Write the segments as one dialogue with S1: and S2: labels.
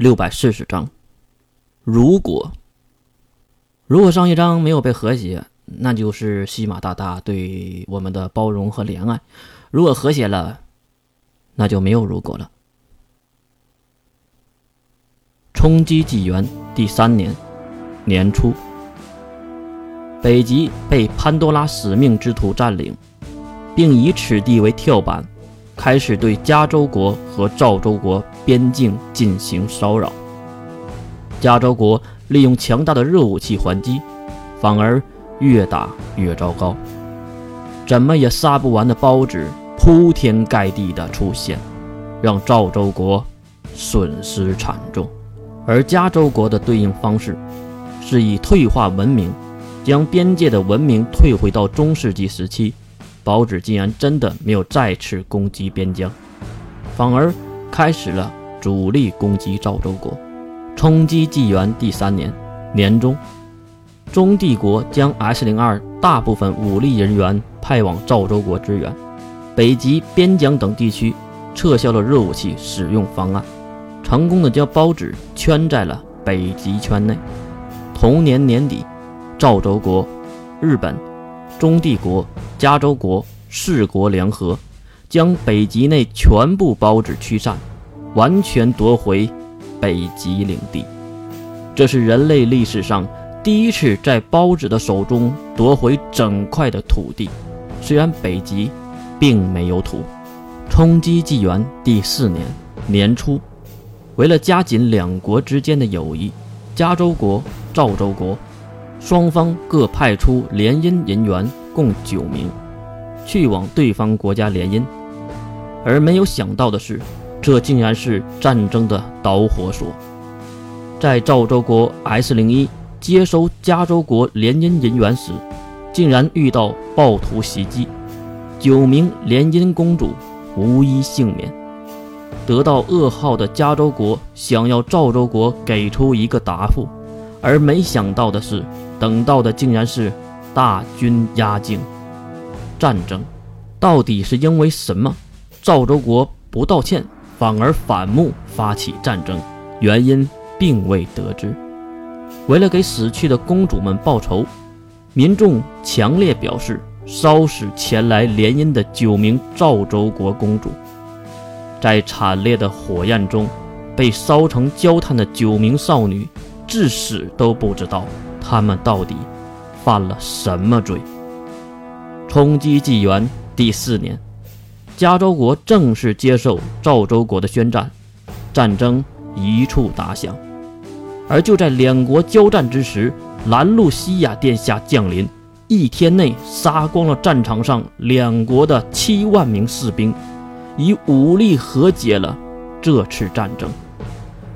S1: 六百四十章。如果如果上一章没有被和谐，那就是西马大大对我们的包容和怜爱；如果和谐了，那就没有如果了。冲击纪元第三年年初，北极被潘多拉使命之徒占领，并以此地为跳板，开始对加州国和赵州国边境进行骚扰。加州国利用强大的热武器还击，反而越打越糟糕，怎么也杀不完的包子铺天盖地的出现，让赵州国损失惨重。而加州国的对应方式，是以退化文明，将边界的文明退回到中世纪时期。包子竟然真的没有再次攻击边疆，反而开始了主力攻击赵州国。冲击纪元第三年年中，中帝国将 S 零二大部分武力人员派往赵州国支援，北极、边疆等地区撤销了热武器使用方案，成功的将包子圈在了北极圈内。同年年底，赵州国、日本、中帝国、加州国四国联合，将北极内全部包子驱散，完全夺回。北极领地，这是人类历史上第一次在包子的手中夺回整块的土地。虽然北极并没有土。冲击纪元第四年年初，为了加紧两国之间的友谊，加州国、赵州国双方各派出联姻人员共九名，去往对方国家联姻。而没有想到的是。这竟然是战争的导火索。在赵州国 S 零一接收加州国联姻人员时，竟然遇到暴徒袭击，九名联姻公主无一幸免。得到噩耗的加州国想要赵州国给出一个答复，而没想到的是，等到的竟然是大军压境。战争到底是因为什么？赵州国不道歉。反而反目发起战争，原因并未得知。为了给死去的公主们报仇，民众强烈表示烧死前来联姻的九名赵州国公主。在惨烈的火焰中，被烧成焦炭的九名少女，至死都不知道她们到底犯了什么罪。冲击纪元第四年。加州国正式接受赵州国的宣战，战争一触打响。而就在两国交战之时，兰路西亚殿下降临，一天内杀光了战场上两国的七万名士兵，以武力和解了这次战争。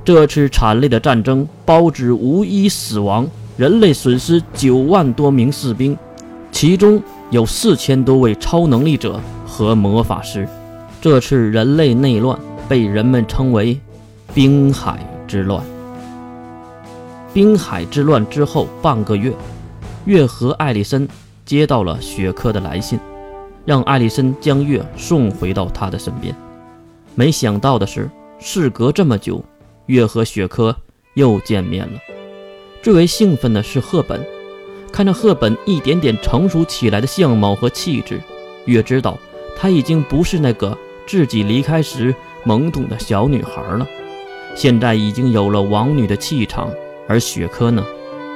S1: 这次惨烈的战争，包子无一死亡，人类损失九万多名士兵，其中有四千多位超能力者。和魔法师，这次人类内乱被人们称为“冰海之乱”。冰海之乱之后半个月，月和艾丽森接到了雪珂的来信，让艾丽森将月送回到他的身边。没想到的是，事隔这么久，月和雪珂又见面了。最为兴奋的是赫本，看着赫本一点点成熟起来的相貌和气质，月知道。她已经不是那个自己离开时懵懂的小女孩了，现在已经有了王女的气场。而雪珂呢，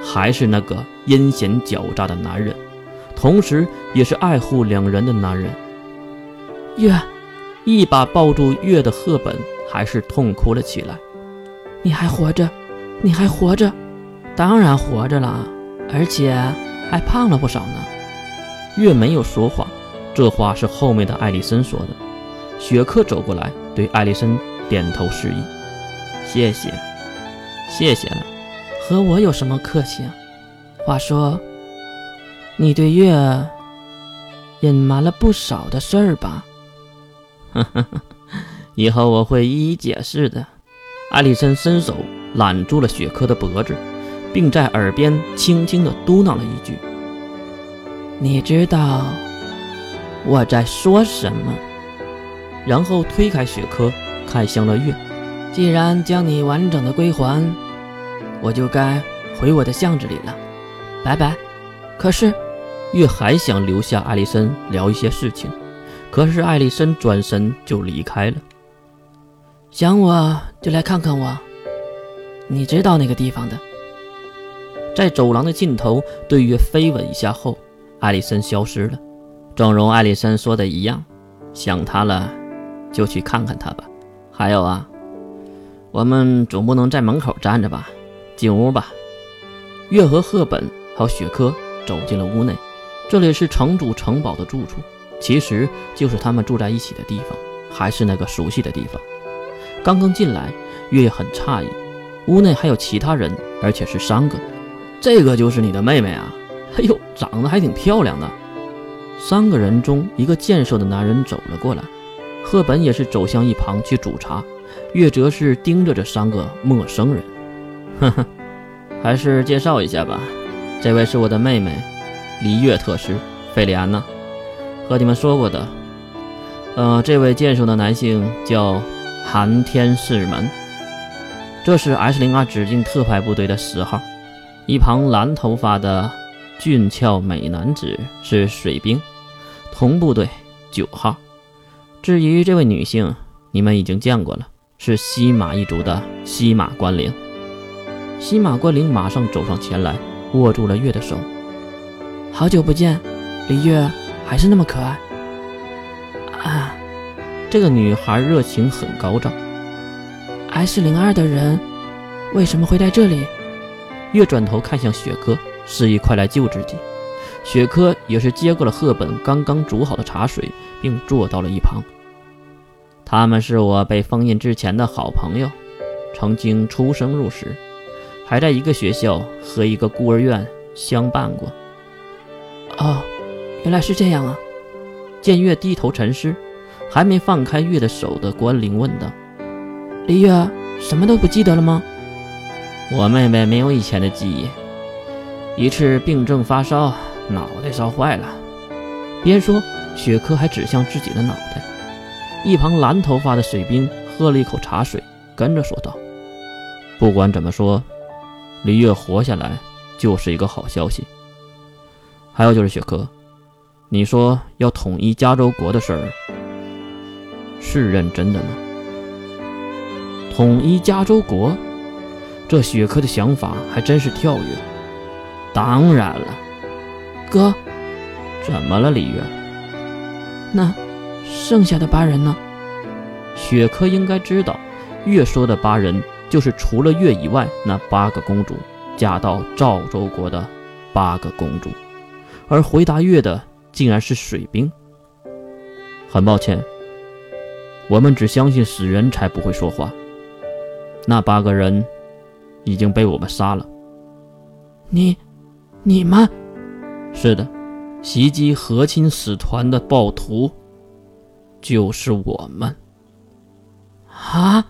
S1: 还是那个阴险狡诈的男人，同时也是爱护两人的男人。月，一把抱住月的赫本还是痛哭了起来。
S2: 你还活着？你还活着？当然活着了，而且还胖了不少呢。
S1: 月没有说话。这话是后面的艾丽森说的。雪克走过来，对艾丽森点头示意：“谢谢，谢谢了。
S2: 和我有什么客气啊？话说，你对月隐瞒了不少的事儿吧？”“
S1: 呵呵呵，以后我会一一解释的。”艾丽森伸手揽住了雪克的脖子，并在耳边轻轻地嘟囔了一句：“
S2: 你知道。”我在说什么？
S1: 然后推开雪珂，看向了月，
S2: 既然将你完整的归还，我就该回我的巷子里了。拜拜。可是，
S1: 月还想留下艾丽森聊一些事情，可是艾丽森转身就离开了。
S2: 想我就来看看我，你知道那个地方的。
S1: 在走廊的尽头，对月飞吻一下后，艾丽森消失了。正如艾丽森说的一样，想他了，就去看看他吧。还有啊，我们总不能在门口站着吧？进屋吧。月和赫本还有雪珂走进了屋内，这里是城主城堡的住处，其实就是他们住在一起的地方，还是那个熟悉的地方。刚刚进来，月也很诧异，屋内还有其他人，而且是三个。这个就是你的妹妹啊！哎呦，长得还挺漂亮的。三个人中，一个健硕的男人走了过来，赫本也是走向一旁去煮茶，月哲是盯着这三个陌生人。呵呵，还是介绍一下吧，这位是我的妹妹，璃月特使费利安娜。和你们说过的，呃，这位健硕的男性叫寒天士门，这是 S 零二指定特派部队的十号。一旁蓝头发的俊俏美男子是水兵，同部队九号。至于这位女性，你们已经见过了，是西马一族的西马关灵。西马关灵马上走上前来，握住了。月的手。
S2: 好久不见，李月还是那么可爱。啊，
S1: 这个女孩热情很高涨。
S2: S 零二的人为什么会在这里？
S1: 月转头看向雪哥，示意快来救自己。雪珂也是接过了赫本刚刚煮好的茶水，并坐到了一旁。他们是我被封印之前的好朋友，曾经出生入死，还在一个学校和一个孤儿院相伴过。
S2: 哦，原来是这样啊！
S1: 见月低头沉思，还没放开月的手的关灵问道：“
S2: 李月，什么都不记得了吗？”
S1: 我妹妹没有以前的记忆，一次病症发烧，脑袋烧坏了。边说，雪珂还指向自己的脑袋。一旁蓝头发的水兵喝了一口茶水，跟着说道：“不管怎么说，李月活下来就是一个好消息。还有就是雪珂，你说要统一加州国的事儿，是认真的吗？统一加州国？”这雪珂的想法还真是跳跃。当然了，
S2: 哥，
S1: 怎么了，李月？
S2: 那剩下的八人呢？
S1: 雪珂应该知道，月说的八人就是除了月以外那八个公主嫁到赵州国的八个公主，而回答月的竟然是水兵。很抱歉，我们只相信死人才不会说话。那八个人。已经被我们杀了。
S2: 你、你们？
S1: 是的，袭击和亲使团的暴徒就是我们。
S2: 啊！